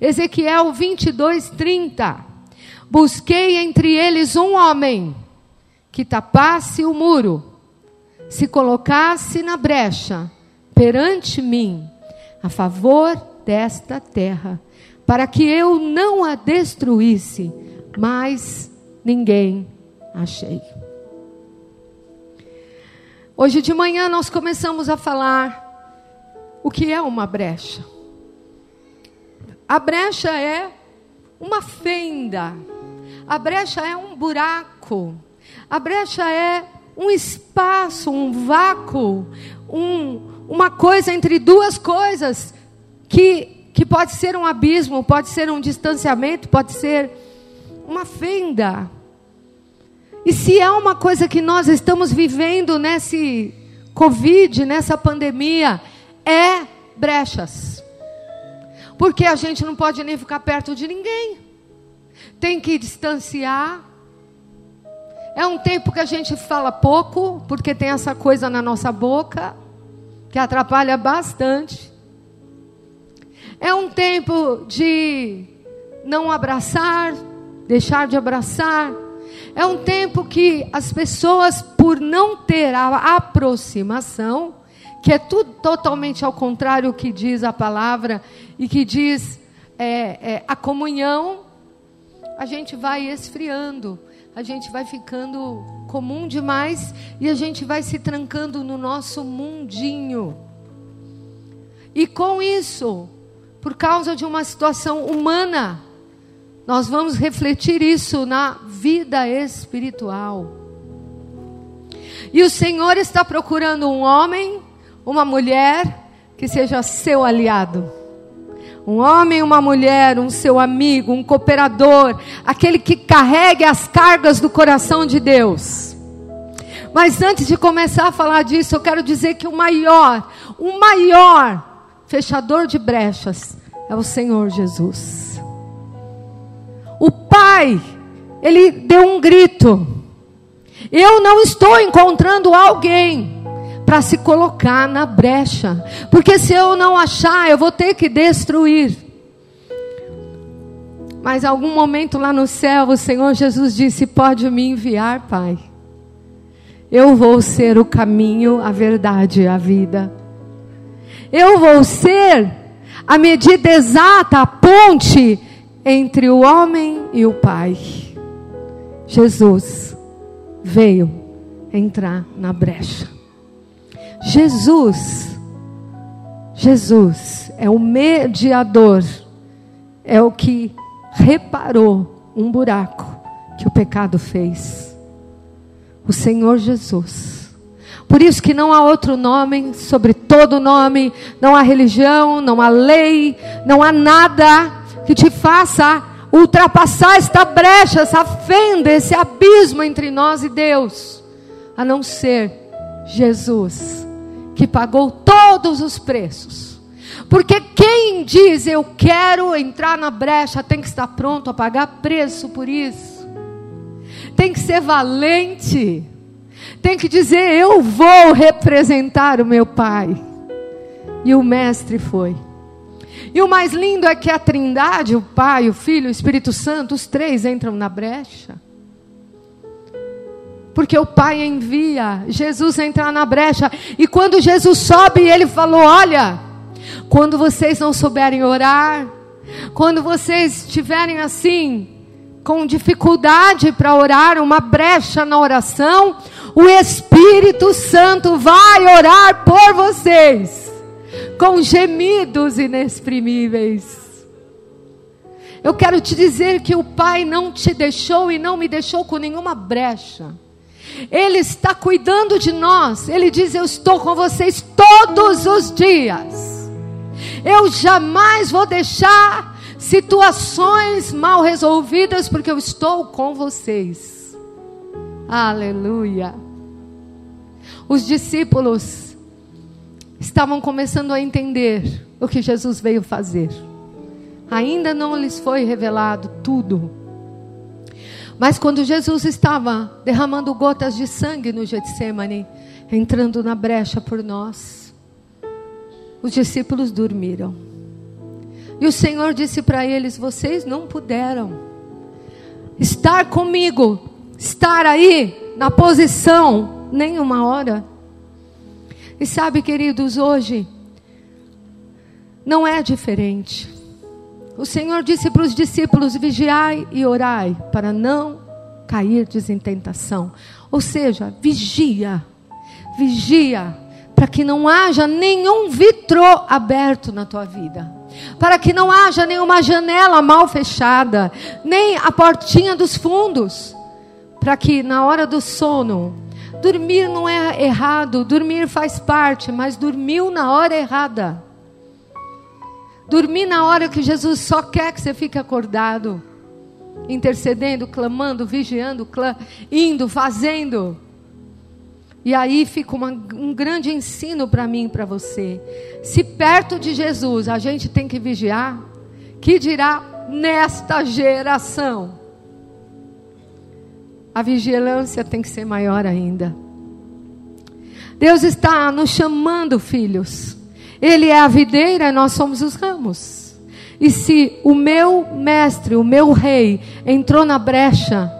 Ezequiel 22, 30. Busquei entre eles um homem que tapasse o muro, se colocasse na brecha perante mim, a favor desta terra, para que eu não a destruísse, mas ninguém achei. Hoje de manhã nós começamos a falar o que é uma brecha. A brecha é uma fenda, a brecha é um buraco, a brecha é um espaço, um vácuo, um, uma coisa entre duas coisas que, que pode ser um abismo, pode ser um distanciamento, pode ser uma fenda. E se é uma coisa que nós estamos vivendo nesse Covid, nessa pandemia, é brechas. Porque a gente não pode nem ficar perto de ninguém. Tem que distanciar. É um tempo que a gente fala pouco, porque tem essa coisa na nossa boca, que atrapalha bastante. É um tempo de não abraçar, deixar de abraçar é um tempo que as pessoas, por não ter a aproximação, que é tudo totalmente ao contrário do que diz a palavra e que diz é, é, a comunhão, a gente vai esfriando, a gente vai ficando comum demais e a gente vai se trancando no nosso mundinho. E com isso, por causa de uma situação humana, nós vamos refletir isso na vida espiritual. E o Senhor está procurando um homem, uma mulher que seja seu aliado. Um homem, uma mulher, um seu amigo, um cooperador, aquele que carregue as cargas do coração de Deus. Mas antes de começar a falar disso, eu quero dizer que o maior, o maior fechador de brechas é o Senhor Jesus. O pai, ele deu um grito. Eu não estou encontrando alguém para se colocar na brecha, porque se eu não achar, eu vou ter que destruir. Mas algum momento lá no céu, o Senhor Jesus disse: Pode me enviar, Pai. Eu vou ser o caminho, a verdade e a vida. Eu vou ser a medida exata, a ponte entre o homem e o Pai. Jesus veio entrar na brecha. Jesus, Jesus é o mediador, é o que reparou um buraco que o pecado fez. O Senhor Jesus. Por isso que não há outro nome sobre todo nome, não há religião, não há lei, não há nada que te faça ultrapassar esta brecha, essa fenda, esse abismo entre nós e Deus, a não ser Jesus, que pagou todos os preços. Porque quem diz eu quero entrar na brecha tem que estar pronto a pagar preço por isso. Tem que ser valente. Tem que dizer eu vou representar o meu pai. E o mestre foi. E o mais lindo é que a Trindade, o Pai, o Filho, o Espírito Santo, os três entram na brecha. Porque o Pai envia Jesus entrar na brecha. E quando Jesus sobe, ele falou: Olha, quando vocês não souberem orar, quando vocês estiverem assim, com dificuldade para orar, uma brecha na oração, o Espírito Santo vai orar por vocês com gemidos inexprimíveis. Eu quero te dizer que o Pai não te deixou e não me deixou com nenhuma brecha. Ele está cuidando de nós. Ele diz: Eu estou com vocês todos os dias. Eu jamais vou deixar situações mal resolvidas, porque eu estou com vocês. Aleluia. Os discípulos estavam começando a entender o que Jesus veio fazer. Ainda não lhes foi revelado tudo. Mas quando Jesus estava derramando gotas de sangue no Getsemane, entrando na brecha por nós, os discípulos dormiram. E o Senhor disse para eles: Vocês não puderam estar comigo, estar aí na posição, nem uma hora. E sabe, queridos, hoje não é diferente. O Senhor disse para os discípulos: vigiai e orai, para não cair em tentação. Ou seja, vigia, vigia, para que não haja nenhum vitrô aberto na tua vida para que não haja nenhuma janela mal fechada, nem a portinha dos fundos, para que na hora do sono, dormir não é errado, dormir faz parte, mas dormiu na hora errada. Dormir na hora que Jesus só quer que você fique acordado, intercedendo, clamando, vigiando, indo, fazendo. E aí fica uma, um grande ensino para mim e para você. Se perto de Jesus a gente tem que vigiar, que dirá nesta geração? A vigilância tem que ser maior ainda. Deus está nos chamando, filhos. Ele é a videira e nós somos os ramos. E se o meu mestre, o meu rei, entrou na brecha,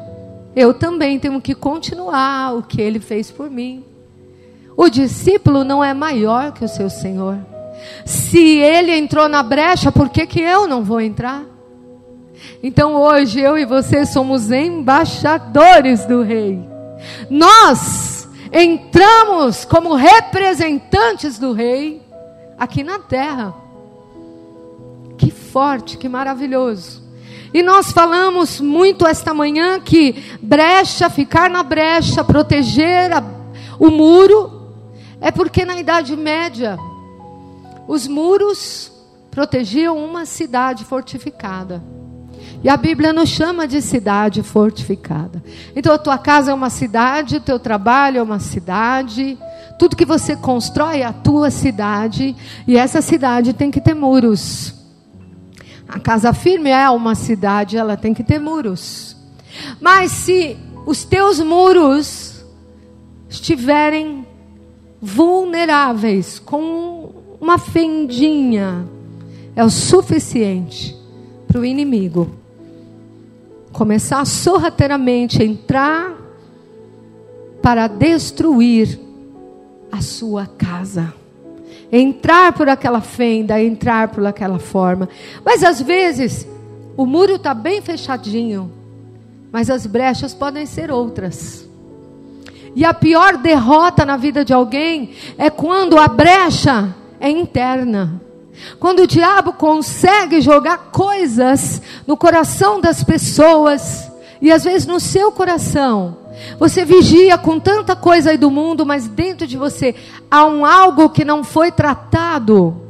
eu também tenho que continuar o que ele fez por mim. O discípulo não é maior que o seu Senhor. Se ele entrou na brecha, por que, que eu não vou entrar? Então hoje eu e você somos embaixadores do Rei. Nós entramos como representantes do Rei aqui na terra. Que forte, que maravilhoso. E nós falamos muito esta manhã que brecha, ficar na brecha, proteger a, o muro, é porque na Idade Média os muros protegiam uma cidade fortificada. E a Bíblia nos chama de cidade fortificada. Então a tua casa é uma cidade, o teu trabalho é uma cidade, tudo que você constrói é a tua cidade, e essa cidade tem que ter muros. A casa firme é uma cidade, ela tem que ter muros. Mas se os teus muros estiverem vulneráveis, com uma fendinha, é o suficiente para o inimigo começar sorrateiramente a entrar para destruir a sua casa entrar por aquela fenda, entrar por aquela forma. Mas às vezes o muro está bem fechadinho, mas as brechas podem ser outras. E a pior derrota na vida de alguém é quando a brecha é interna. Quando o diabo consegue jogar coisas no coração das pessoas, e às vezes no seu coração, você vigia com tanta coisa aí do mundo, mas dentro de você há um algo que não foi tratado.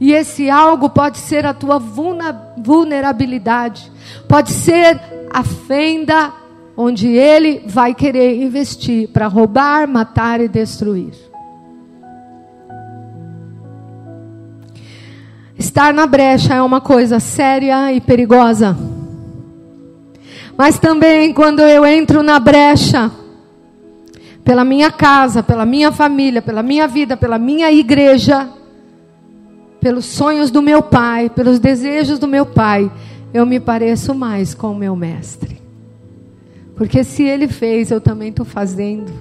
E esse algo pode ser a tua vulnerabilidade, pode ser a fenda onde ele vai querer investir para roubar, matar e destruir. Estar na brecha é uma coisa séria e perigosa. Mas também quando eu entro na brecha, pela minha casa, pela minha família, pela minha vida, pela minha igreja, pelos sonhos do meu pai, pelos desejos do meu pai, eu me pareço mais com o meu mestre. Porque se ele fez, eu também estou fazendo.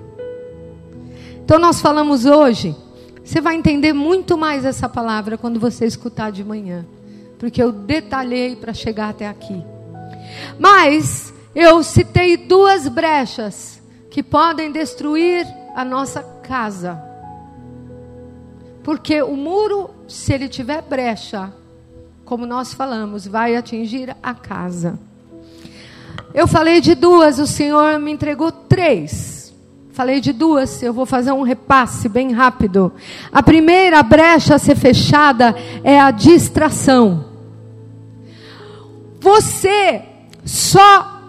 Então nós falamos hoje, você vai entender muito mais essa palavra quando você escutar de manhã. Porque eu detalhei para chegar até aqui. Mas eu citei duas brechas que podem destruir a nossa casa. Porque o muro, se ele tiver brecha, como nós falamos, vai atingir a casa. Eu falei de duas, o Senhor me entregou três. Falei de duas, eu vou fazer um repasse bem rápido. A primeira brecha a ser fechada é a distração. Você só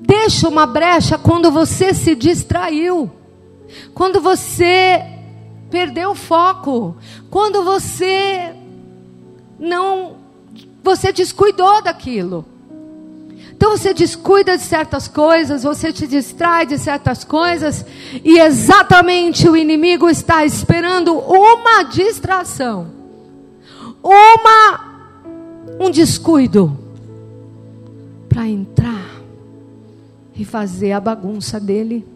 deixa uma brecha quando você se distraiu, quando você perdeu o foco, quando você não, você descuidou daquilo. Então você descuida de certas coisas, você te distrai de certas coisas, e exatamente o inimigo está esperando uma distração uma um descuido para entrar e fazer a bagunça dele.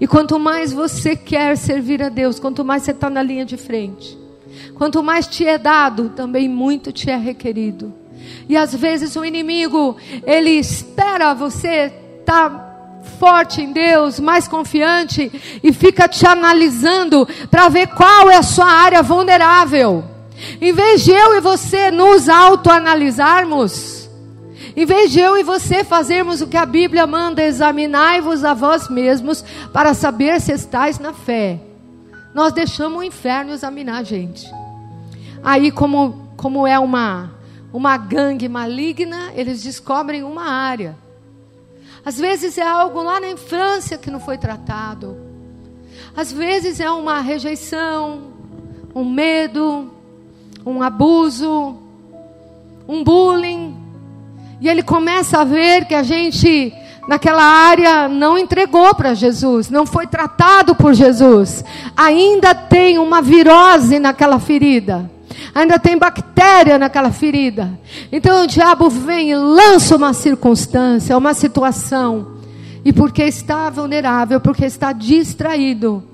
E quanto mais você quer servir a Deus, quanto mais você está na linha de frente, quanto mais te é dado, também muito te é requerido. E às vezes o inimigo, ele espera você estar tá forte em Deus, mais confiante, e fica te analisando para ver qual é a sua área vulnerável. Em vez de eu e você nos autoanalisarmos, em vez de eu e você fazermos o que a Bíblia manda, examinai-vos a vós mesmos para saber se estáis na fé. Nós deixamos o inferno examinar a gente. Aí, como, como é uma, uma gangue maligna, eles descobrem uma área. Às vezes é algo lá na infância que não foi tratado. Às vezes é uma rejeição, um medo, um abuso, um bullying. E ele começa a ver que a gente naquela área não entregou para Jesus, não foi tratado por Jesus. Ainda tem uma virose naquela ferida ainda tem bactéria naquela ferida. Então o diabo vem e lança uma circunstância, uma situação. E porque está vulnerável, porque está distraído,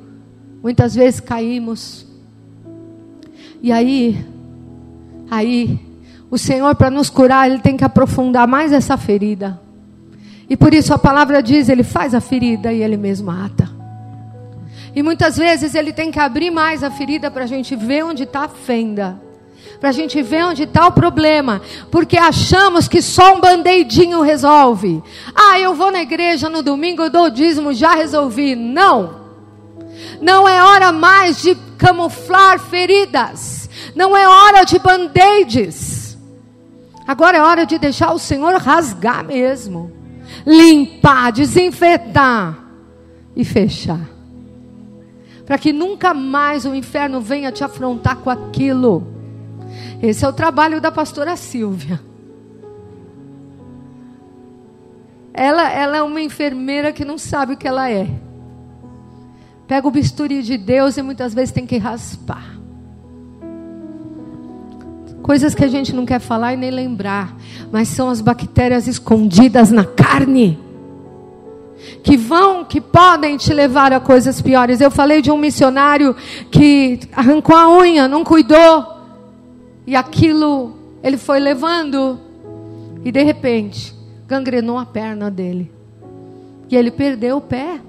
muitas vezes caímos. E aí, aí, o Senhor, para nos curar, Ele tem que aprofundar mais essa ferida. E por isso a palavra diz: Ele faz a ferida e Ele mesmo ata. E muitas vezes Ele tem que abrir mais a ferida para a gente ver onde está a fenda para a gente ver onde está o problema, porque achamos que só um band-aidinho resolve. Ah, eu vou na igreja no domingo, eu dou o dízimo, já resolvi. Não, não é hora mais de camuflar feridas, não é hora de band-aids. Agora é hora de deixar o Senhor rasgar mesmo, limpar, desinfetar e fechar. Para que nunca mais o inferno venha te afrontar com aquilo. Esse é o trabalho da pastora Silvia. Ela, ela é uma enfermeira que não sabe o que ela é. Pega o bisturi de Deus e muitas vezes tem que raspar. Coisas que a gente não quer falar e nem lembrar, mas são as bactérias escondidas na carne que vão, que podem te levar a coisas piores. Eu falei de um missionário que arrancou a unha, não cuidou, e aquilo ele foi levando. E de repente, gangrenou a perna dele. E ele perdeu o pé.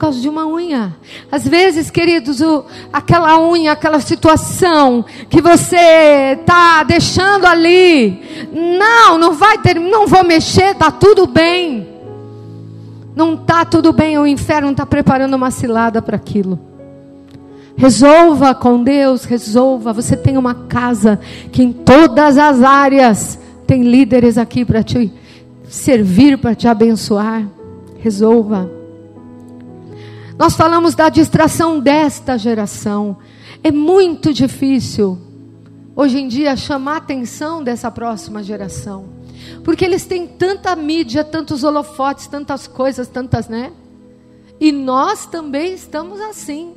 Causa de uma unha. Às vezes, queridos, o, aquela unha, aquela situação que você está deixando ali. Não, não vai ter, não vou mexer, está tudo bem. Não está tudo bem, o inferno está preparando uma cilada para aquilo. Resolva com Deus, resolva. Você tem uma casa que em todas as áreas tem líderes aqui para te servir, para te abençoar. Resolva. Nós falamos da distração desta geração. É muito difícil hoje em dia chamar a atenção dessa próxima geração. Porque eles têm tanta mídia, tantos holofotes, tantas coisas, tantas, né? E nós também estamos assim.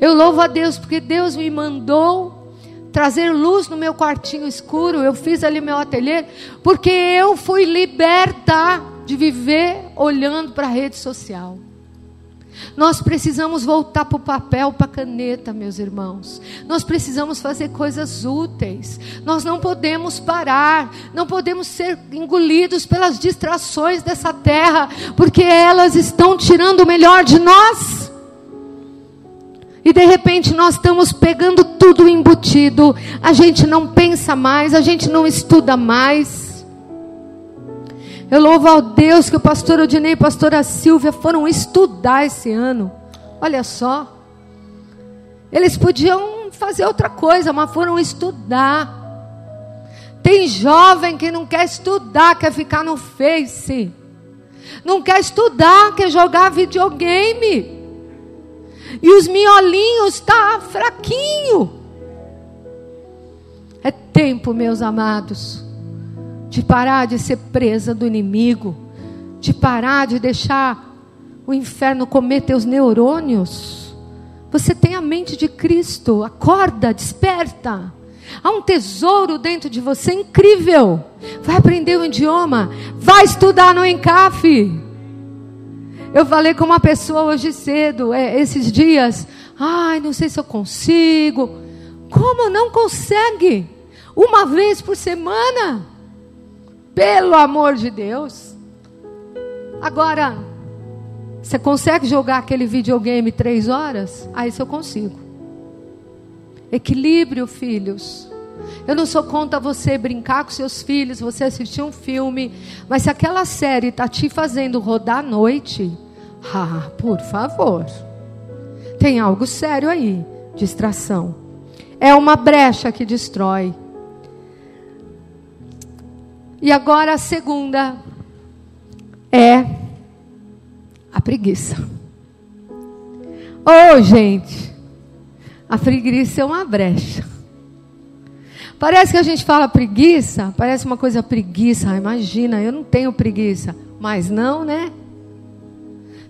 Eu louvo a Deus porque Deus me mandou trazer luz no meu quartinho escuro. Eu fiz ali meu ateliê porque eu fui liberta de viver olhando para a rede social. Nós precisamos voltar para o papel, para a caneta, meus irmãos. Nós precisamos fazer coisas úteis. Nós não podemos parar, não podemos ser engolidos pelas distrações dessa terra, porque elas estão tirando o melhor de nós. E de repente nós estamos pegando tudo embutido, a gente não pensa mais, a gente não estuda mais. Eu louvo ao Deus que o pastor Odinei e a pastora Silvia foram estudar esse ano. Olha só. Eles podiam fazer outra coisa, mas foram estudar. Tem jovem que não quer estudar, quer ficar no Face. Não quer estudar, quer jogar videogame. E os miolinhos tá fraquinho. É tempo, meus amados, de parar de ser presa do inimigo, de parar de deixar o inferno comer teus neurônios. Você tem a mente de Cristo, acorda, desperta. Há um tesouro dentro de você incrível. Vai aprender o idioma. Vai estudar no Encaf. Eu falei com uma pessoa hoje cedo, é, esses dias. Ai, não sei se eu consigo. Como não consegue? Uma vez por semana? Pelo amor de Deus. Agora, você consegue jogar aquele videogame três horas? Aí isso eu consigo. Equilíbrio, filhos. Eu não sou contra você brincar com seus filhos, você assistir um filme, mas se aquela série está te fazendo rodar à noite, ah, por favor. Tem algo sério aí, distração. É uma brecha que destrói. E agora a segunda é a preguiça. Oh, gente, a preguiça é uma brecha. Parece que a gente fala preguiça, parece uma coisa preguiça. Ah, imagina, eu não tenho preguiça. Mas não, né?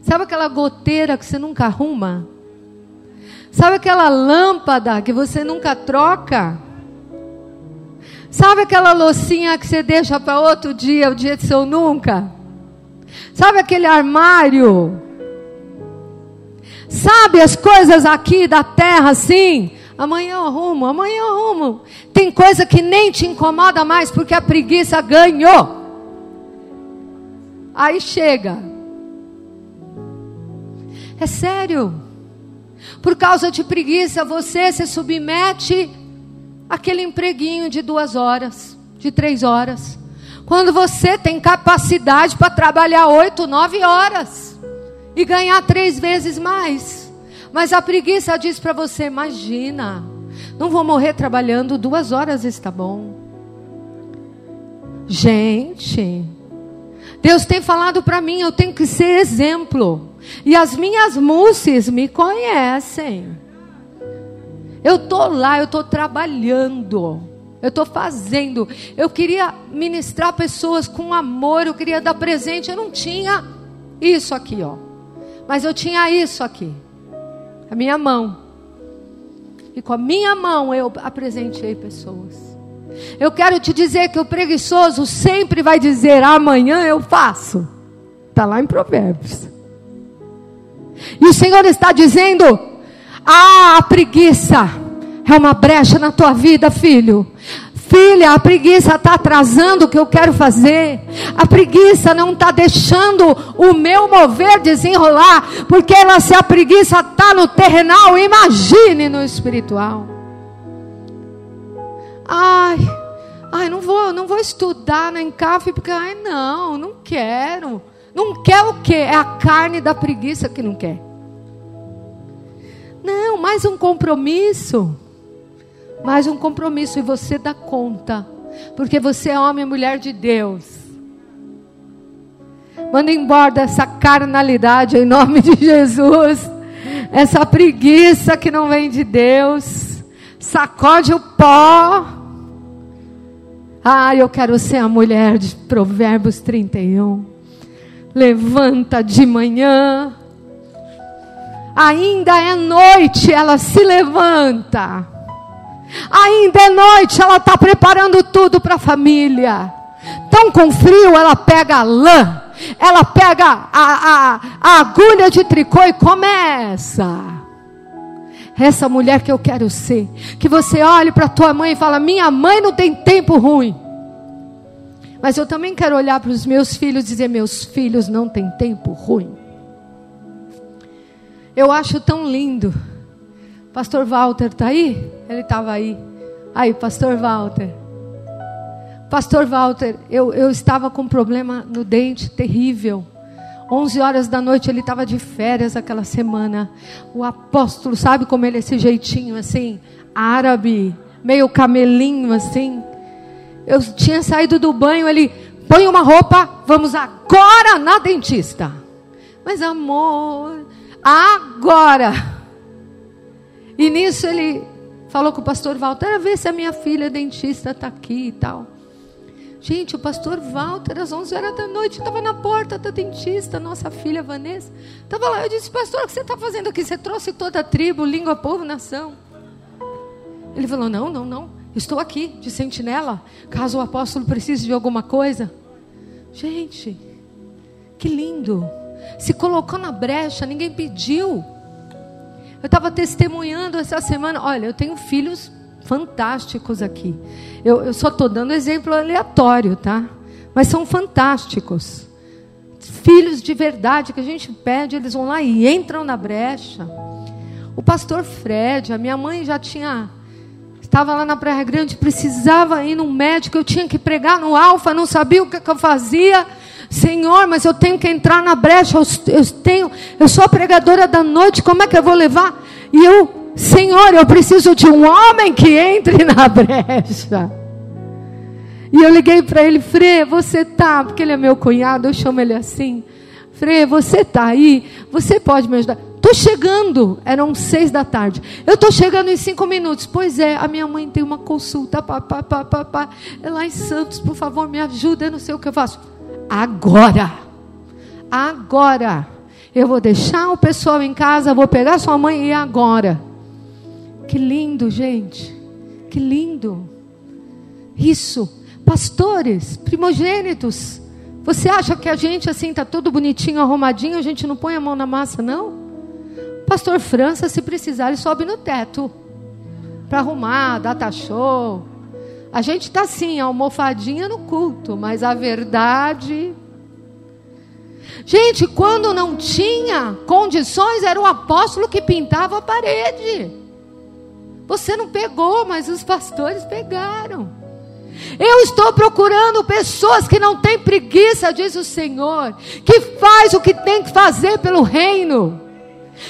Sabe aquela goteira que você nunca arruma? Sabe aquela lâmpada que você nunca troca? Sabe aquela loucinha que você deixa para outro dia, o dia de seu nunca? Sabe aquele armário Sabe as coisas aqui da terra assim? Amanhã eu arrumo, amanhã eu arrumo. Tem coisa que nem te incomoda mais porque a preguiça ganhou. Aí chega. É sério. Por causa de preguiça, você se submete àquele empreguinho de duas horas, de três horas. Quando você tem capacidade para trabalhar oito, nove horas e ganhar três vezes mais. Mas a preguiça diz para você: imagina, não vou morrer trabalhando duas horas, está bom. Gente, Deus tem falado para mim, eu tenho que ser exemplo. E as minhas musses me conhecem. Eu estou lá, eu estou trabalhando. Eu estou fazendo. Eu queria ministrar pessoas com amor. Eu queria dar presente. Eu não tinha isso aqui, ó. Mas eu tinha isso aqui, a minha mão. E com a minha mão eu apresentei pessoas. Eu quero te dizer que o preguiçoso sempre vai dizer: amanhã eu faço. Está lá em Provérbios. E o Senhor está dizendo: ah, a preguiça é uma brecha na tua vida, filho. Filha, a preguiça está atrasando o que eu quero fazer. A preguiça não está deixando o meu mover desenrolar. Porque ela, se a preguiça está no terrenal, imagine no espiritual. Ai, ai, não vou, não vou estudar na Encaf, porque, ai, não, não quero. Não quer o quê? É a carne da preguiça que não quer. Não, mais um compromisso mais um compromisso e você dá conta, porque você é homem e mulher de Deus. Manda embora essa carnalidade em nome de Jesus, essa preguiça que não vem de Deus. Sacode o pó. Ah, eu quero ser a mulher de Provérbios 31. Levanta de manhã. Ainda é noite, ela se levanta Ainda é noite, ela está preparando tudo para a família. Tão com frio, ela pega a lã, ela pega a, a, a agulha de tricô e começa. Essa mulher que eu quero ser. Que você olhe para tua mãe e fala: Minha mãe não tem tempo ruim. Mas eu também quero olhar para os meus filhos e dizer: Meus filhos não têm tempo ruim. Eu acho tão lindo Pastor Walter está aí? Ele estava aí. Aí, Pastor Walter. Pastor Walter, eu, eu estava com um problema no dente terrível. 11 horas da noite ele estava de férias aquela semana. O apóstolo, sabe como ele é esse jeitinho assim, árabe, meio camelinho assim. Eu tinha saído do banho, ele põe uma roupa, vamos agora na dentista. Mas amor, agora e nisso ele falou com o pastor Walter, ver se a minha filha dentista está aqui e tal. Gente, o pastor Walter, às 11 horas da noite, estava na porta da dentista, nossa filha Vanessa. Estava lá, eu disse, pastor, o que você está fazendo aqui? Você trouxe toda a tribo, língua, povo, nação. Ele falou, não, não, não. Estou aqui de sentinela, caso o apóstolo precise de alguma coisa. Gente, que lindo. Se colocou na brecha, ninguém pediu. Eu estava testemunhando essa semana. Olha, eu tenho filhos fantásticos aqui. Eu, eu só estou dando exemplo aleatório, tá? Mas são fantásticos. Filhos de verdade que a gente pede, eles vão lá e entram na brecha. O pastor Fred, a minha mãe já tinha estava lá na Praia Grande, precisava ir no médico, eu tinha que pregar no Alfa, não sabia o que, que eu fazia. Senhor, mas eu tenho que entrar na brecha, eu, eu, tenho, eu sou a pregadora da noite, como é que eu vou levar? E eu, Senhor, eu preciso de um homem que entre na brecha. E eu liguei para ele, Frei, você tá, porque ele é meu cunhado, eu chamo ele assim. Frei, você tá aí, você pode me ajudar. Estou chegando, eram seis da tarde. Eu estou chegando em cinco minutos. Pois é, a minha mãe tem uma consulta. Pá, pá, pá, pá, pá. É lá em Santos, por favor, me ajuda. Eu não sei o que eu faço. Agora, agora. Eu vou deixar o pessoal em casa, vou pegar sua mãe e agora. Que lindo, gente. Que lindo. Isso. Pastores, primogênitos. Você acha que a gente assim está todo bonitinho, arrumadinho, a gente não põe a mão na massa, não? Pastor França, se precisar, ele sobe no teto para arrumar, data show. A gente está assim, almofadinha no culto, mas a verdade. Gente, quando não tinha condições, era o apóstolo que pintava a parede. Você não pegou, mas os pastores pegaram. Eu estou procurando pessoas que não têm preguiça, diz o Senhor, que faz o que tem que fazer pelo reino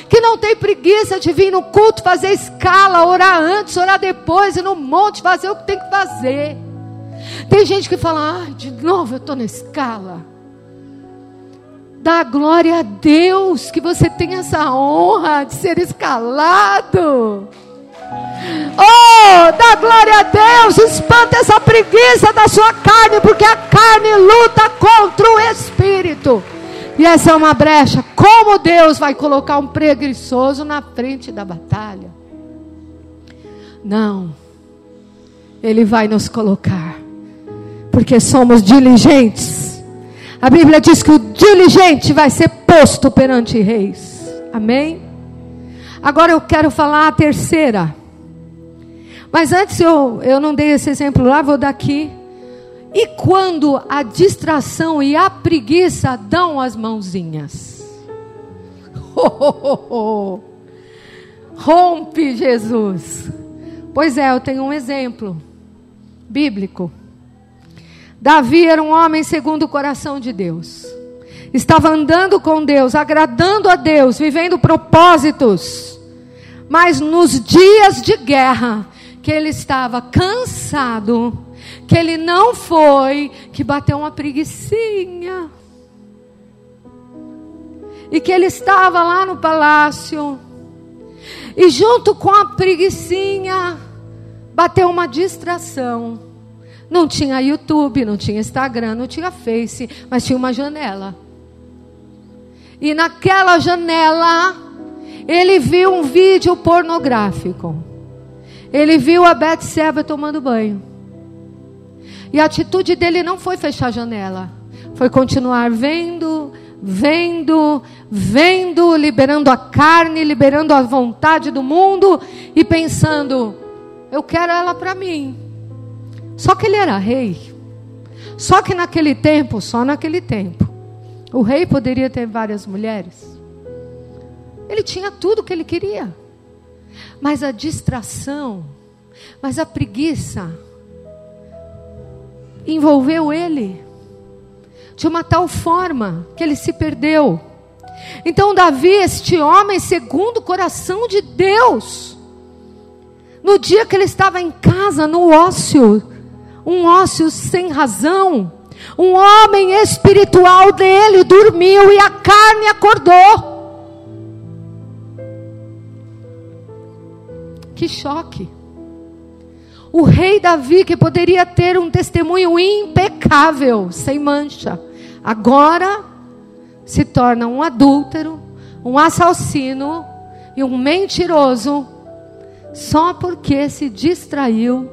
que não tem preguiça de vir no culto fazer escala, orar antes, orar depois, e no monte fazer o que tem que fazer. Tem gente que fala, ah, de novo eu estou na escala. Dá glória a Deus que você tem essa honra de ser escalado. Oh, dá glória a Deus, espanta essa preguiça da sua carne, porque a carne luta contra o espírito. E essa é uma brecha. Como Deus vai colocar um preguiçoso na frente da batalha? Não. Ele vai nos colocar. Porque somos diligentes. A Bíblia diz que o diligente vai ser posto perante reis. Amém? Agora eu quero falar a terceira. Mas antes eu, eu não dei esse exemplo lá, vou dar aqui. E quando a distração e a preguiça dão as mãozinhas? Oh, oh, oh, Rompe, Jesus. Pois é, eu tenho um exemplo bíblico. Davi era um homem segundo o coração de Deus. Estava andando com Deus, agradando a Deus, vivendo propósitos. Mas nos dias de guerra, que ele estava cansado, que ele não foi, que bateu uma preguiçinha. E que ele estava lá no palácio. E junto com a preguiçinha, bateu uma distração. Não tinha YouTube, não tinha Instagram, não tinha Face, mas tinha uma janela. E naquela janela, ele viu um vídeo pornográfico. Ele viu a Betseba tomando banho. E a atitude dele não foi fechar a janela, foi continuar vendo, vendo, vendo, liberando a carne, liberando a vontade do mundo e pensando: eu quero ela para mim. Só que ele era rei. Só que naquele tempo, só naquele tempo, o rei poderia ter várias mulheres. Ele tinha tudo que ele queria. Mas a distração, mas a preguiça, envolveu ele de uma tal forma que ele se perdeu. Então, Davi, este homem, segundo o coração de Deus, no dia que ele estava em casa, no ócio, um ócio sem razão, um homem espiritual dele dormiu e a carne acordou. Que choque o rei Davi, que poderia ter um testemunho impecável, sem mancha, agora se torna um adúltero, um assassino e um mentiroso, só porque se distraiu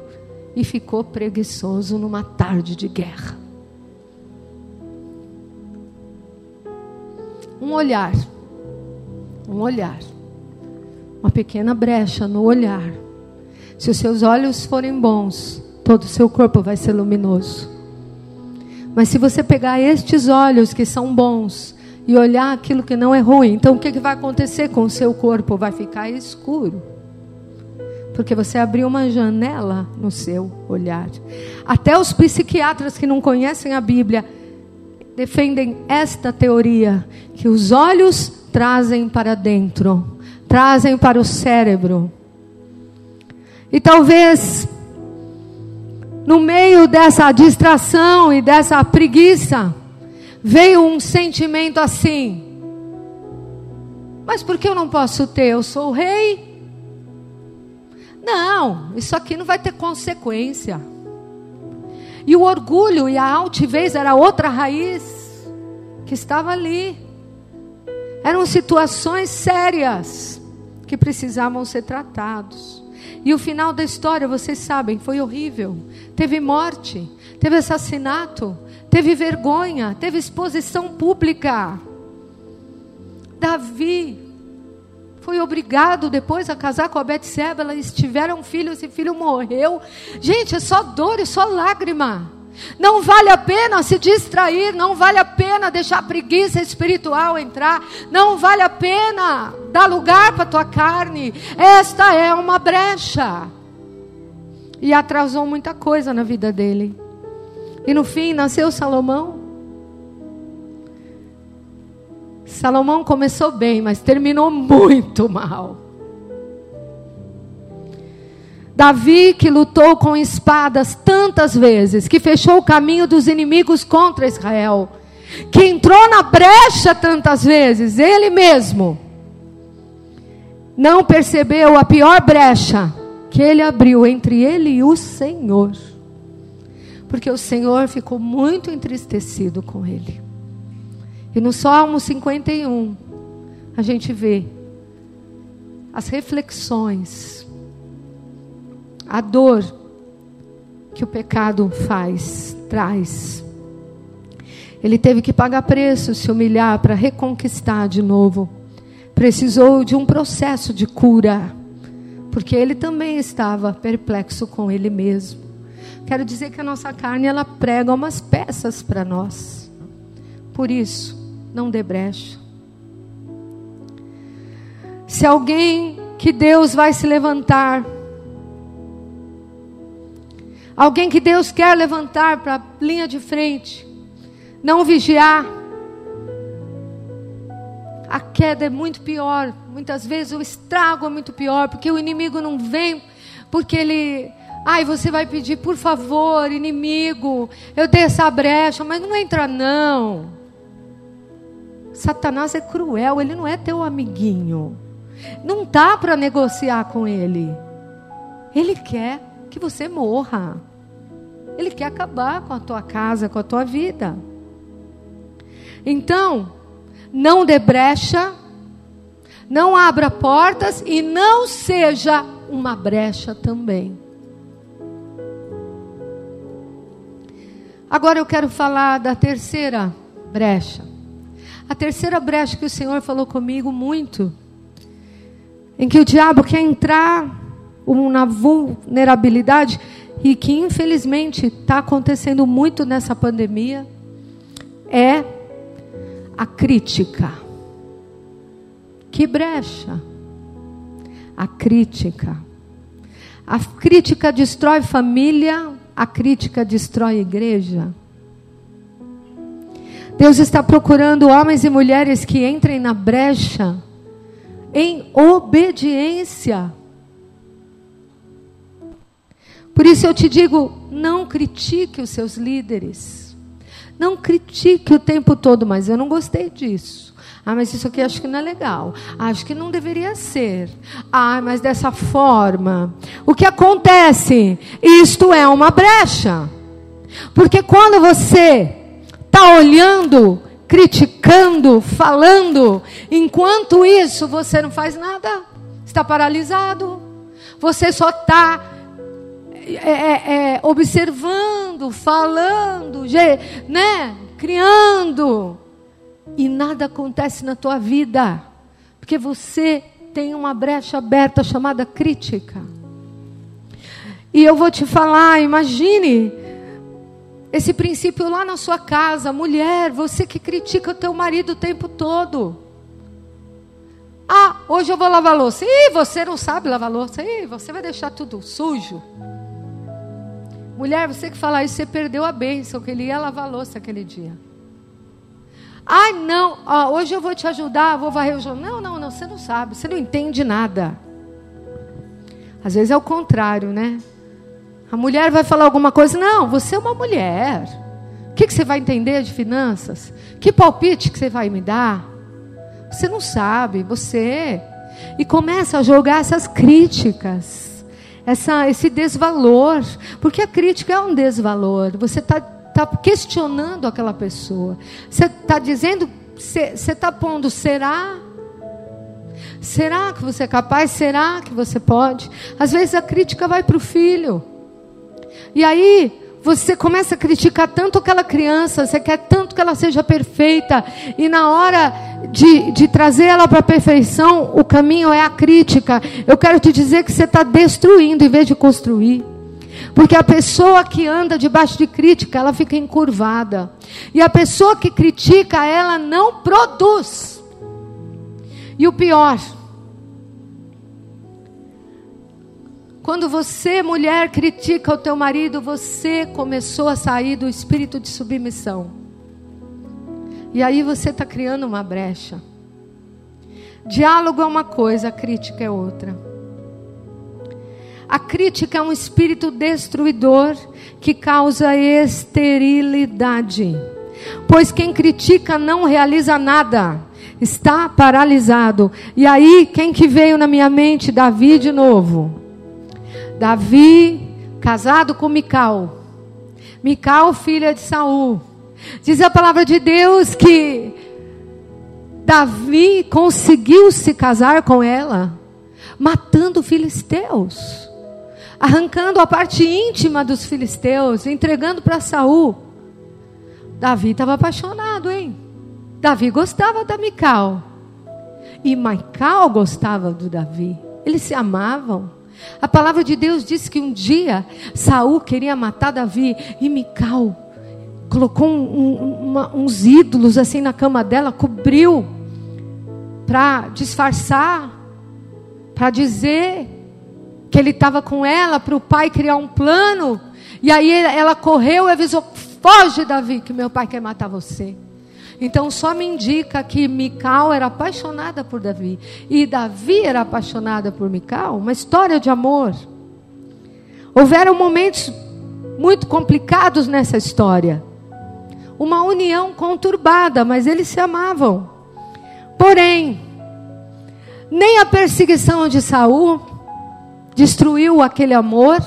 e ficou preguiçoso numa tarde de guerra. Um olhar, um olhar, uma pequena brecha no olhar. Se os seus olhos forem bons, todo o seu corpo vai ser luminoso. Mas se você pegar estes olhos que são bons e olhar aquilo que não é ruim, então o que, vai acontecer com o seu corpo? Vai ficar escuro. Porque você abriu uma janela no seu olhar. Até os psiquiatras que não conhecem a Bíblia defendem esta teoria: que os olhos trazem para dentro, trazem para o cérebro. E talvez no meio dessa distração e dessa preguiça, veio um sentimento assim: mas por que eu não posso ter? Eu sou o rei. Não, isso aqui não vai ter consequência. E o orgulho e a altivez era outra raiz que estava ali. Eram situações sérias que precisavam ser tratados. E o final da história, vocês sabem, foi horrível. Teve morte, teve assassinato, teve vergonha, teve exposição pública. Davi foi obrigado depois a casar com a Betseba, eles tiveram filho, esse filho morreu. Gente, é só dor e só lágrima. Não vale a pena se distrair, não vale a pena deixar a preguiça espiritual entrar, não vale a pena dar lugar para tua carne. Esta é uma brecha. E atrasou muita coisa na vida dele. E no fim nasceu Salomão. Salomão começou bem, mas terminou muito mal. Davi que lutou com espadas tantas vezes, que fechou o caminho dos inimigos contra Israel, que entrou na brecha tantas vezes, ele mesmo não percebeu a pior brecha que ele abriu entre ele e o Senhor. Porque o Senhor ficou muito entristecido com ele. E no Salmo 51, a gente vê as reflexões a dor que o pecado faz, traz. Ele teve que pagar preço, se humilhar para reconquistar de novo. Precisou de um processo de cura, porque ele também estava perplexo com ele mesmo. Quero dizer que a nossa carne ela prega umas peças para nós. Por isso, não dê brecha. Se alguém que Deus vai se levantar Alguém que Deus quer levantar para a linha de frente. Não vigiar. A queda é muito pior. Muitas vezes o estrago é muito pior, porque o inimigo não vem, porque ele. Ai, você vai pedir, por favor, inimigo, eu dei essa brecha, mas não entra não. Satanás é cruel, ele não é teu amiguinho. Não dá para negociar com ele. Ele quer que você morra. Ele quer acabar com a tua casa, com a tua vida. Então, não dê brecha, não abra portas e não seja uma brecha também. Agora eu quero falar da terceira brecha. A terceira brecha que o Senhor falou comigo muito, em que o diabo quer entrar na vulnerabilidade e que infelizmente está acontecendo muito nessa pandemia é a crítica. Que brecha! A crítica. A crítica destrói família, a crítica destrói igreja. Deus está procurando homens e mulheres que entrem na brecha em obediência por isso eu te digo: não critique os seus líderes. Não critique o tempo todo, mas eu não gostei disso. Ah, mas isso aqui acho que não é legal. Acho que não deveria ser. Ah, mas dessa forma. O que acontece? Isto é uma brecha. Porque quando você está olhando, criticando, falando, enquanto isso você não faz nada, está paralisado. Você só está é, é, é, observando, falando, né? criando, e nada acontece na tua vida, porque você tem uma brecha aberta chamada crítica. E eu vou te falar, imagine esse princípio lá na sua casa, mulher, você que critica o teu marido o tempo todo. Ah, hoje eu vou lavar louça. Ih, você não sabe lavar louça. Ih, você vai deixar tudo sujo. Mulher, você que fala isso, você perdeu a bênção, que ele ia lavar louça aquele dia. Ai, não, ó, hoje eu vou te ajudar, vou varrer o jornal. Não, não, não, você não sabe, você não entende nada. Às vezes é o contrário, né? A mulher vai falar alguma coisa, não, você é uma mulher. O que, que você vai entender de finanças? Que palpite que você vai me dar? Você não sabe, você. E começa a jogar essas críticas, essa, esse desvalor. Porque a crítica é um desvalor. Você está tá questionando aquela pessoa. Você está dizendo, você está pondo, será? Será que você é capaz? Será que você pode? Às vezes a crítica vai para o filho. E aí você começa a criticar tanto aquela criança, você quer tanto que ela seja perfeita, e na hora de, de trazer ela para a perfeição, o caminho é a crítica. Eu quero te dizer que você está destruindo em vez de construir. Porque a pessoa que anda debaixo de crítica, ela fica encurvada. E a pessoa que critica, ela não produz. E o pior, Quando você, mulher, critica o teu marido, você começou a sair do espírito de submissão. E aí você está criando uma brecha. Diálogo é uma coisa, crítica é outra. A crítica é um espírito destruidor que causa esterilidade. Pois quem critica não realiza nada, está paralisado. E aí, quem que veio na minha mente? Davi de novo. Davi, casado com Mical. Mical, filha de Saul. Diz a palavra de Deus que Davi conseguiu se casar com ela, matando filisteus, arrancando a parte íntima dos filisteus, entregando para Saul. Davi estava apaixonado, hein? Davi gostava da Mical. E Mical gostava do Davi. Eles se amavam. A palavra de Deus diz que um dia Saul queria matar Davi e Mical colocou um, um, uma, uns ídolos assim na cama dela, cobriu para disfarçar, para dizer que ele estava com ela, para o pai criar um plano. E aí ela correu e avisou: Foge, Davi, que meu pai quer matar você. Então só me indica que Mical era apaixonada por Davi e Davi era apaixonada por Mical, uma história de amor. Houveram momentos muito complicados nessa história. Uma união conturbada, mas eles se amavam. Porém, nem a perseguição de Saul destruiu aquele amor,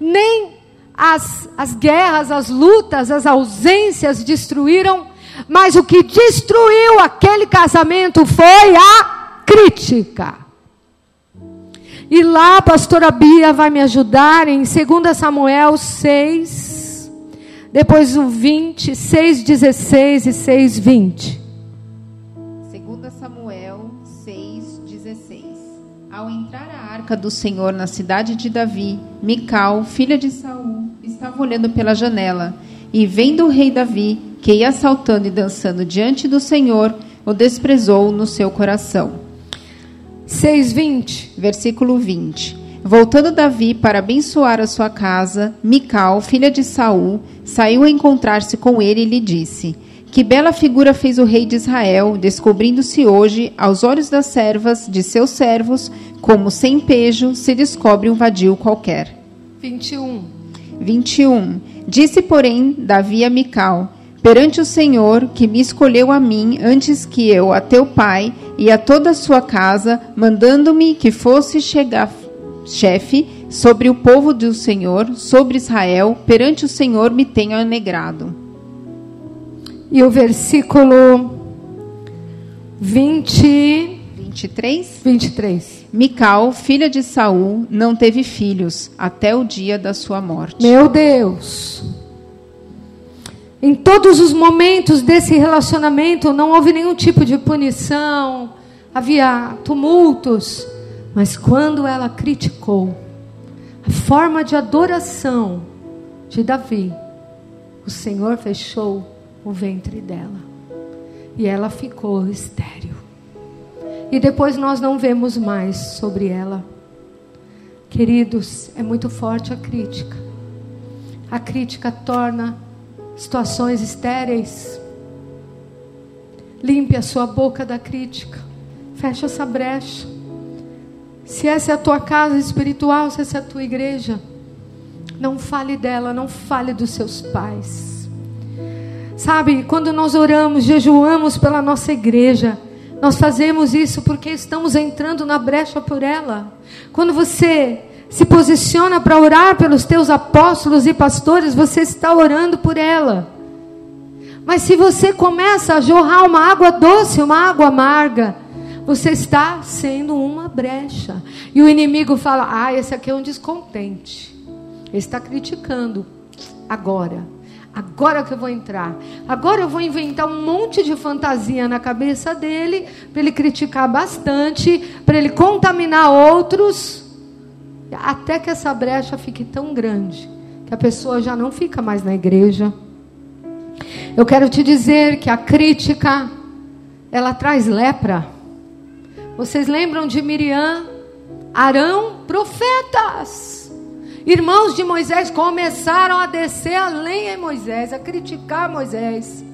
nem as, as guerras, as lutas, as ausências destruíram mas o que destruiu aquele casamento foi a crítica. E lá a pastora Bia vai me ajudar em 2 Samuel 6, depois o 20, 6, 16 e 6, 20. 2 Samuel 6, 16. Ao entrar a arca do Senhor na cidade de Davi, Mical, filha de Saul, estava olhando pela janela, e vendo o rei Davi, que ia saltando e dançando diante do Senhor, o desprezou no seu coração. 6:20, versículo 20. Voltando Davi para abençoar a sua casa, Mical, filha de Saul, saiu a encontrar-se com ele e lhe disse: Que bela figura fez o rei de Israel, descobrindo-se hoje aos olhos das servas de seus servos, como sem pejo se descobre um vadio qualquer. 21. 21. Disse, porém, Davi a Mical: perante o Senhor, que me escolheu a mim antes que eu a teu pai e a toda a sua casa, mandando-me que fosse chegar chefe sobre o povo do Senhor, sobre Israel, perante o Senhor me tenha anegrado. E o versículo 20, 23. 23. Mical, filha de Saul, não teve filhos até o dia da sua morte. Meu Deus. Em todos os momentos desse relacionamento não houve nenhum tipo de punição, havia tumultos, mas quando ela criticou a forma de adoração de Davi, o Senhor fechou o ventre dela e ela ficou estéril. E depois nós não vemos mais sobre ela. Queridos, é muito forte a crítica. A crítica torna situações estéreis. Limpe a sua boca da crítica. Feche essa brecha. Se essa é a tua casa espiritual, se essa é a tua igreja, não fale dela, não fale dos seus pais. Sabe, quando nós oramos, jejuamos pela nossa igreja, nós fazemos isso porque estamos entrando na brecha por ela. Quando você se posiciona para orar pelos teus apóstolos e pastores, você está orando por ela. Mas se você começa a jorrar uma água doce, uma água amarga, você está sendo uma brecha. E o inimigo fala: Ah, esse aqui é um descontente. Ele está criticando. Agora. Agora que eu vou entrar. Agora eu vou inventar um monte de fantasia na cabeça dele, para ele criticar bastante, para ele contaminar outros até que essa brecha fique tão grande que a pessoa já não fica mais na igreja. Eu quero te dizer que a crítica ela traz lepra. Vocês lembram de Miriam, Arão, profetas? Irmãos de Moisés começaram a descer a lenha em Moisés, a criticar Moisés.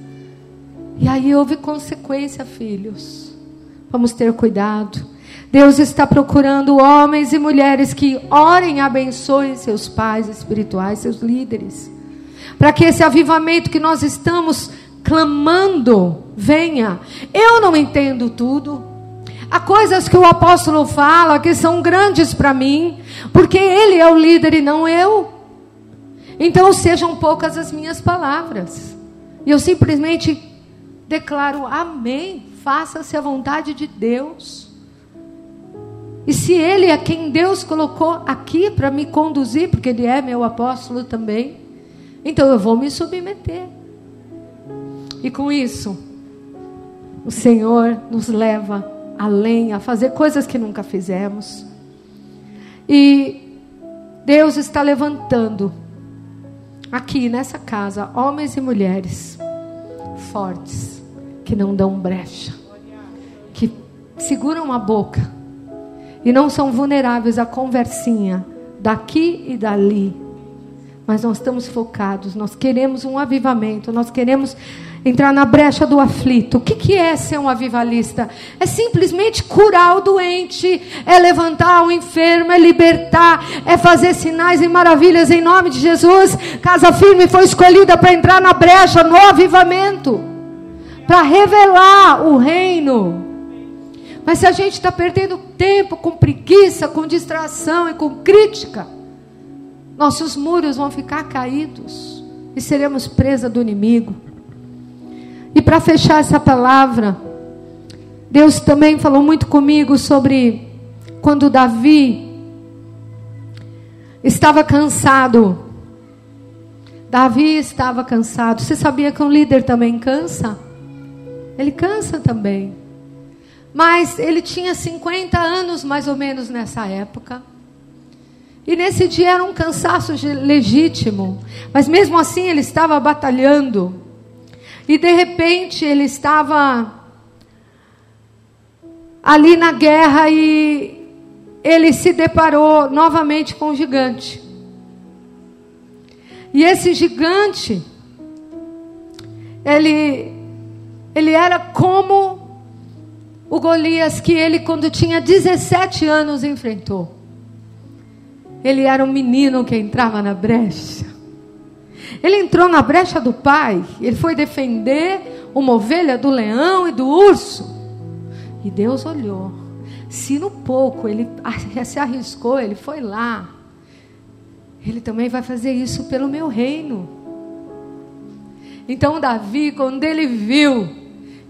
E aí houve consequência, filhos. Vamos ter cuidado. Deus está procurando homens e mulheres que orem e abençoem seus pais espirituais, seus líderes. Para que esse avivamento que nós estamos clamando venha. Eu não entendo tudo. Há coisas que o apóstolo fala que são grandes para mim, porque ele é o líder e não eu. Então sejam poucas as minhas palavras. E eu simplesmente declaro amém. Faça-se a vontade de Deus. E se ele é quem Deus colocou aqui para me conduzir, porque ele é meu apóstolo também, então eu vou me submeter. E com isso, o Senhor nos leva além, a fazer coisas que nunca fizemos. E Deus está levantando aqui nessa casa homens e mulheres fortes que não dão brecha, que seguram a boca e não são vulneráveis à conversinha daqui e dali. Mas nós estamos focados, nós queremos um avivamento, nós queremos entrar na brecha do aflito. O que, que é ser um avivalista? É simplesmente curar o doente, é levantar o enfermo, é libertar, é fazer sinais e maravilhas em nome de Jesus. Casa Firme foi escolhida para entrar na brecha, no avivamento, para revelar o reino. Mas se a gente está perdendo tempo com preguiça, com distração e com crítica, nossos muros vão ficar caídos e seremos presa do inimigo. E para fechar essa palavra, Deus também falou muito comigo sobre quando Davi estava cansado. Davi estava cansado. Você sabia que um líder também cansa? Ele cansa também. Mas ele tinha 50 anos mais ou menos nessa época. E nesse dia era um cansaço legítimo. Mas mesmo assim ele estava batalhando. E de repente ele estava ali na guerra e ele se deparou novamente com um gigante. E esse gigante, ele, ele era como o Golias que ele, quando tinha 17 anos, enfrentou. Ele era um menino que entrava na brecha. Ele entrou na brecha do pai. Ele foi defender uma ovelha do leão e do urso. E Deus olhou. Se no pouco ele se arriscou, ele foi lá. Ele também vai fazer isso pelo meu reino. Então Davi, quando ele viu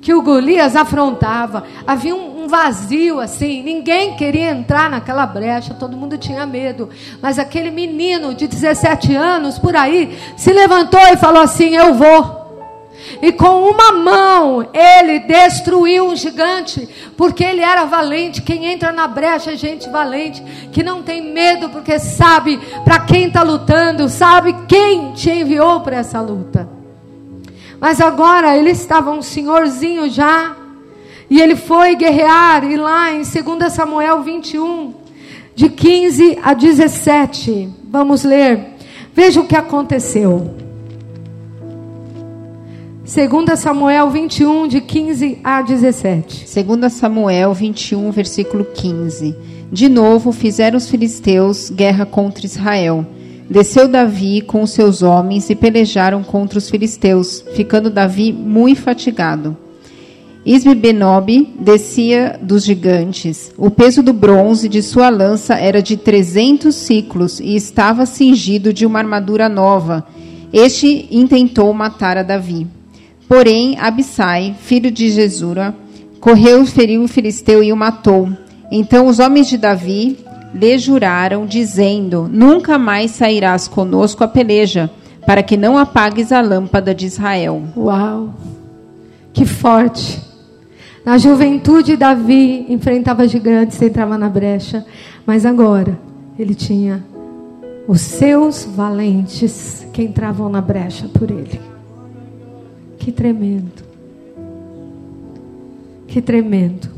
que o Golias afrontava. Havia um, um vazio assim, ninguém queria entrar naquela brecha, todo mundo tinha medo. Mas aquele menino de 17 anos por aí se levantou e falou assim: Eu vou. E com uma mão ele destruiu um gigante, porque ele era valente. Quem entra na brecha é gente valente, que não tem medo, porque sabe para quem está lutando, sabe quem te enviou para essa luta. Mas agora ele estava um senhorzinho já, e ele foi guerrear, e lá em 2 Samuel 21, de 15 a 17, vamos ler. Veja o que aconteceu. 2 Samuel 21, de 15 a 17. 2 Samuel 21, versículo 15. De novo fizeram os filisteus guerra contra Israel. Desceu Davi com os seus homens e pelejaram contra os filisteus, ficando Davi muito fatigado. Isbi-Benob descia dos gigantes. O peso do bronze de sua lança era de trezentos ciclos e estava cingido de uma armadura nova. Este intentou matar a Davi. Porém, Abissai, filho de Jesura, correu, feriu o filisteu e o matou. Então os homens de Davi lhe juraram, dizendo: Nunca mais sairás conosco a peleja, para que não apagues a lâmpada de Israel. Uau! Que forte! Na juventude, Davi enfrentava gigantes, entrava na brecha, mas agora ele tinha os seus valentes que entravam na brecha por ele. Que tremendo. Que tremendo.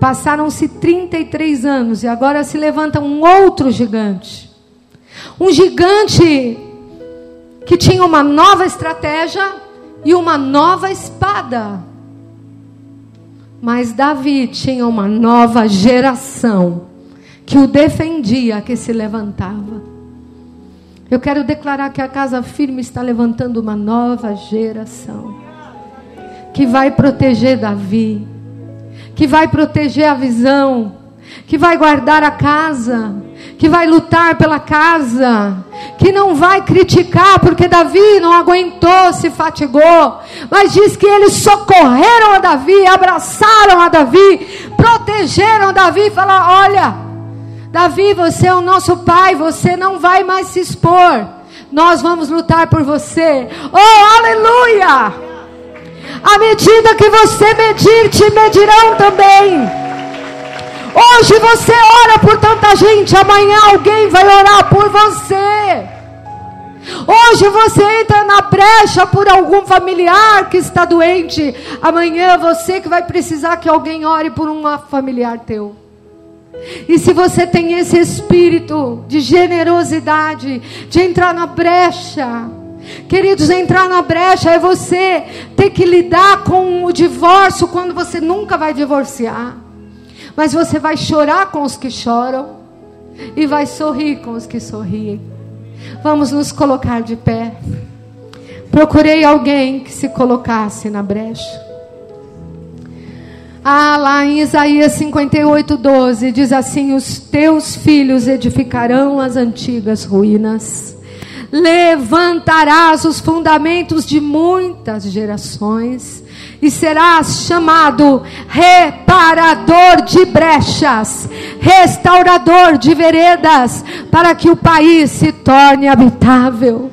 Passaram-se 33 anos e agora se levanta um outro gigante. Um gigante que tinha uma nova estratégia e uma nova espada. Mas Davi tinha uma nova geração que o defendia, que se levantava. Eu quero declarar que a Casa Firme está levantando uma nova geração que vai proteger Davi, que vai proteger a visão, que vai guardar a casa, que vai lutar pela casa, que não vai criticar porque Davi não aguentou, se fatigou, mas diz que eles socorreram a Davi, abraçaram a Davi, protegeram Davi e falaram: olha. Davi, você é o nosso pai, você não vai mais se expor. Nós vamos lutar por você. Oh, aleluia! À medida que você medir, te medirão também. Hoje você ora por tanta gente, amanhã alguém vai orar por você. Hoje você entra na brecha por algum familiar que está doente, amanhã você que vai precisar que alguém ore por um familiar teu. E se você tem esse espírito de generosidade, de entrar na brecha, queridos, entrar na brecha é você ter que lidar com o divórcio quando você nunca vai divorciar. Mas você vai chorar com os que choram e vai sorrir com os que sorriem. Vamos nos colocar de pé. Procurei alguém que se colocasse na brecha. Ah, lá em Isaías 58, 12, diz assim: Os teus filhos edificarão as antigas ruínas, levantarás os fundamentos de muitas gerações, e serás chamado reparador de brechas, restaurador de veredas, para que o país se torne habitável.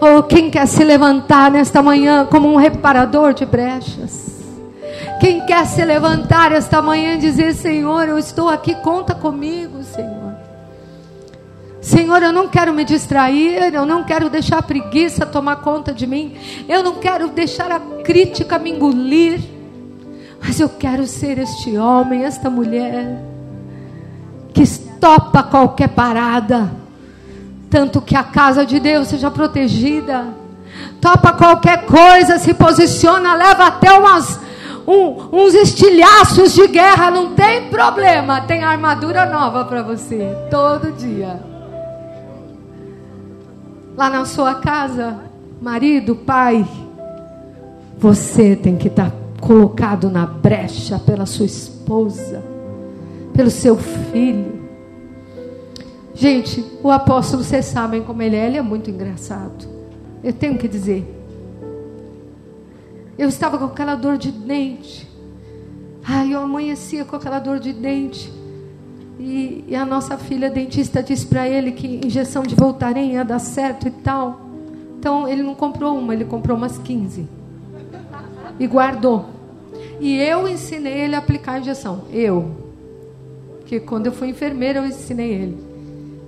Oh, quem quer se levantar nesta manhã como um reparador de brechas? Quem quer se levantar esta manhã e dizer: Senhor, eu estou aqui, conta comigo, Senhor. Senhor, eu não quero me distrair, eu não quero deixar a preguiça tomar conta de mim, eu não quero deixar a crítica me engolir, mas eu quero ser este homem, esta mulher, que topa qualquer parada, tanto que a casa de Deus seja protegida, topa qualquer coisa, se posiciona, leva até umas um, uns estilhaços de guerra, não tem problema. Tem armadura nova para você todo dia. Lá na sua casa, marido, pai, você tem que estar colocado na brecha pela sua esposa, pelo seu filho. Gente, o apóstolo, vocês sabem como ele é, ele é muito engraçado. Eu tenho que dizer. Eu estava com aquela dor de dente. Ai, eu amanhecia com aquela dor de dente. E, e a nossa filha dentista disse para ele que injeção de Voltaren ia dar certo e tal. Então ele não comprou uma, ele comprou umas 15. E guardou. E eu ensinei ele a aplicar a injeção. Eu. Que quando eu fui enfermeira eu ensinei ele.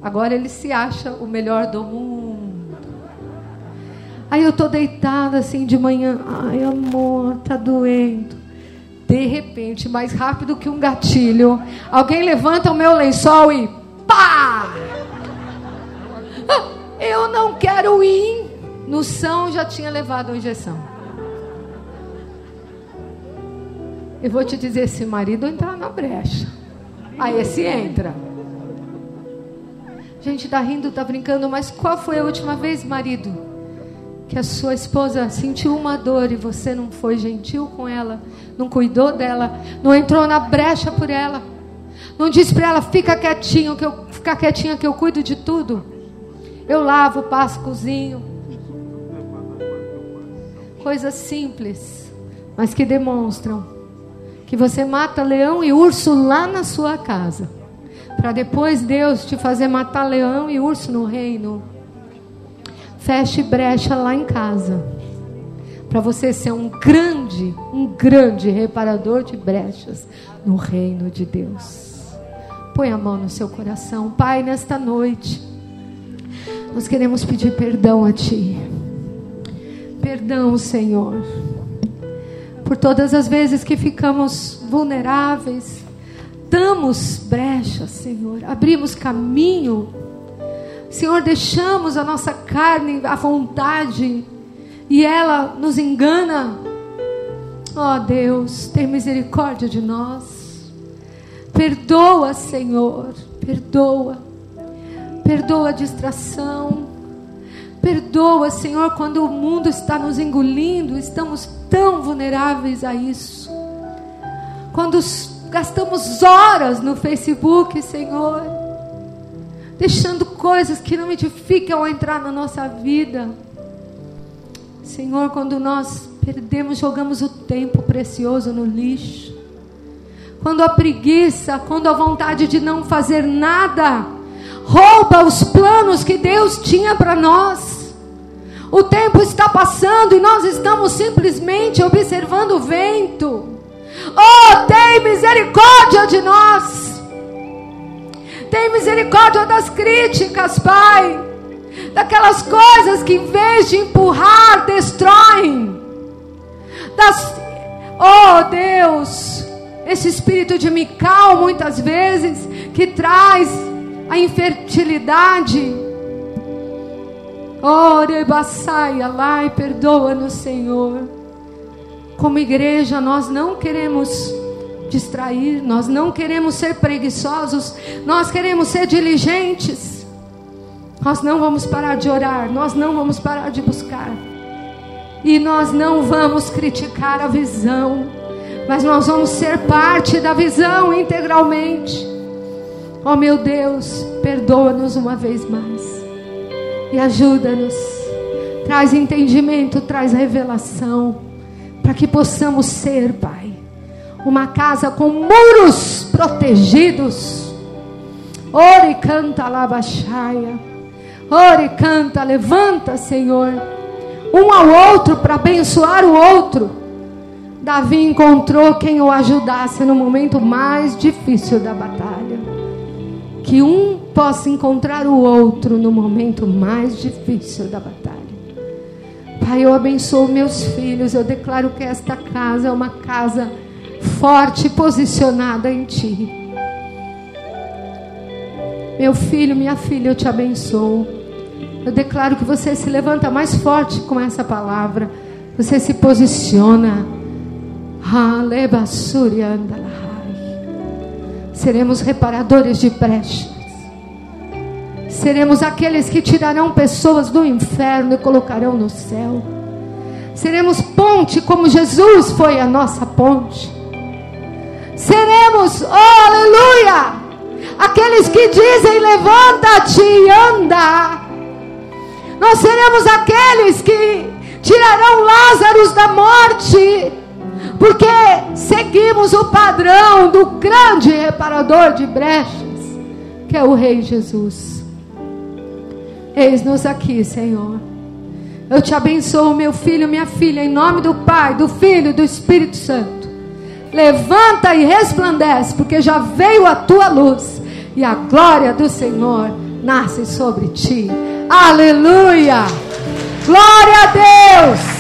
Agora ele se acha o melhor do mundo. Aí eu tô deitada assim de manhã. Ai, amor, tá doendo. De repente, mais rápido que um gatilho, alguém levanta o meu lençol e pá! Ah, eu não quero ir. No São já tinha levado a injeção. Eu vou te dizer, se marido entrar na brecha, aí esse entra. Gente tá rindo, tá brincando, mas qual foi a última vez, marido? Que a sua esposa sentiu uma dor e você não foi gentil com ela, não cuidou dela, não entrou na brecha por ela, não disse para ela fica quietinho que eu fica quietinha que eu cuido de tudo. Eu lavo, passo, cozinho. Coisas simples, mas que demonstram que você mata leão e urso lá na sua casa, para depois Deus te fazer matar leão e urso no reino. Feche brecha lá em casa. Para você ser um grande, um grande reparador de brechas no reino de Deus. Põe a mão no seu coração. Pai, nesta noite, nós queremos pedir perdão a Ti. Perdão, Senhor, por todas as vezes que ficamos vulneráveis, damos brechas, Senhor, abrimos caminho Senhor, deixamos a nossa carne à vontade e ela nos engana. Ó oh, Deus, tem misericórdia de nós. Perdoa, Senhor, perdoa. Perdoa a distração. Perdoa, Senhor, quando o mundo está nos engolindo, estamos tão vulneráveis a isso. Quando gastamos horas no Facebook, Senhor deixando coisas que não edificam entrar na nossa vida. Senhor, quando nós perdemos, jogamos o tempo precioso no lixo. Quando a preguiça, quando a vontade de não fazer nada, rouba os planos que Deus tinha para nós. O tempo está passando e nós estamos simplesmente observando o vento. Oh, tem misericórdia de nós. Tem misericórdia das críticas, Pai. Daquelas coisas que em vez de empurrar, destroem. Das Oh, Deus, esse espírito de Mical muitas vezes que traz a infertilidade. Oh, Rebaçaia lá e perdoa-nos, Senhor. Como igreja, nós não queremos distrair, nós não queremos ser preguiçosos, nós queremos ser diligentes. Nós não vamos parar de orar, nós não vamos parar de buscar. E nós não vamos criticar a visão, mas nós vamos ser parte da visão integralmente. Oh meu Deus, perdoa-nos uma vez mais e ajuda-nos. Traz entendimento, traz revelação, para que possamos ser, Pai uma casa com muros protegidos. Ore canta labaxaia. Ore canta, levanta, Senhor, um ao outro para abençoar o outro. Davi encontrou quem o ajudasse no momento mais difícil da batalha. Que um possa encontrar o outro no momento mais difícil da batalha. Pai, eu abençoo meus filhos. Eu declaro que esta casa é uma casa forte posicionada em Ti. Meu filho, minha filha, eu te abençoo. Eu declaro que você se levanta mais forte com essa palavra. Você se posiciona. Seremos reparadores de brechas. Seremos aqueles que tirarão pessoas do inferno e colocarão no céu. Seremos ponte como Jesus foi a nossa ponte seremos, oh aleluia, aqueles que dizem: levanta-te e anda. Nós seremos aqueles que tirarão Lázaro da morte, porque seguimos o padrão do grande reparador de brechas, que é o Rei Jesus. Eis-nos aqui, Senhor. Eu te abençoo, meu filho, minha filha, em nome do Pai, do Filho e do Espírito Santo. Levanta e resplandece, porque já veio a tua luz e a glória do Senhor nasce sobre ti. Aleluia! Glória a Deus!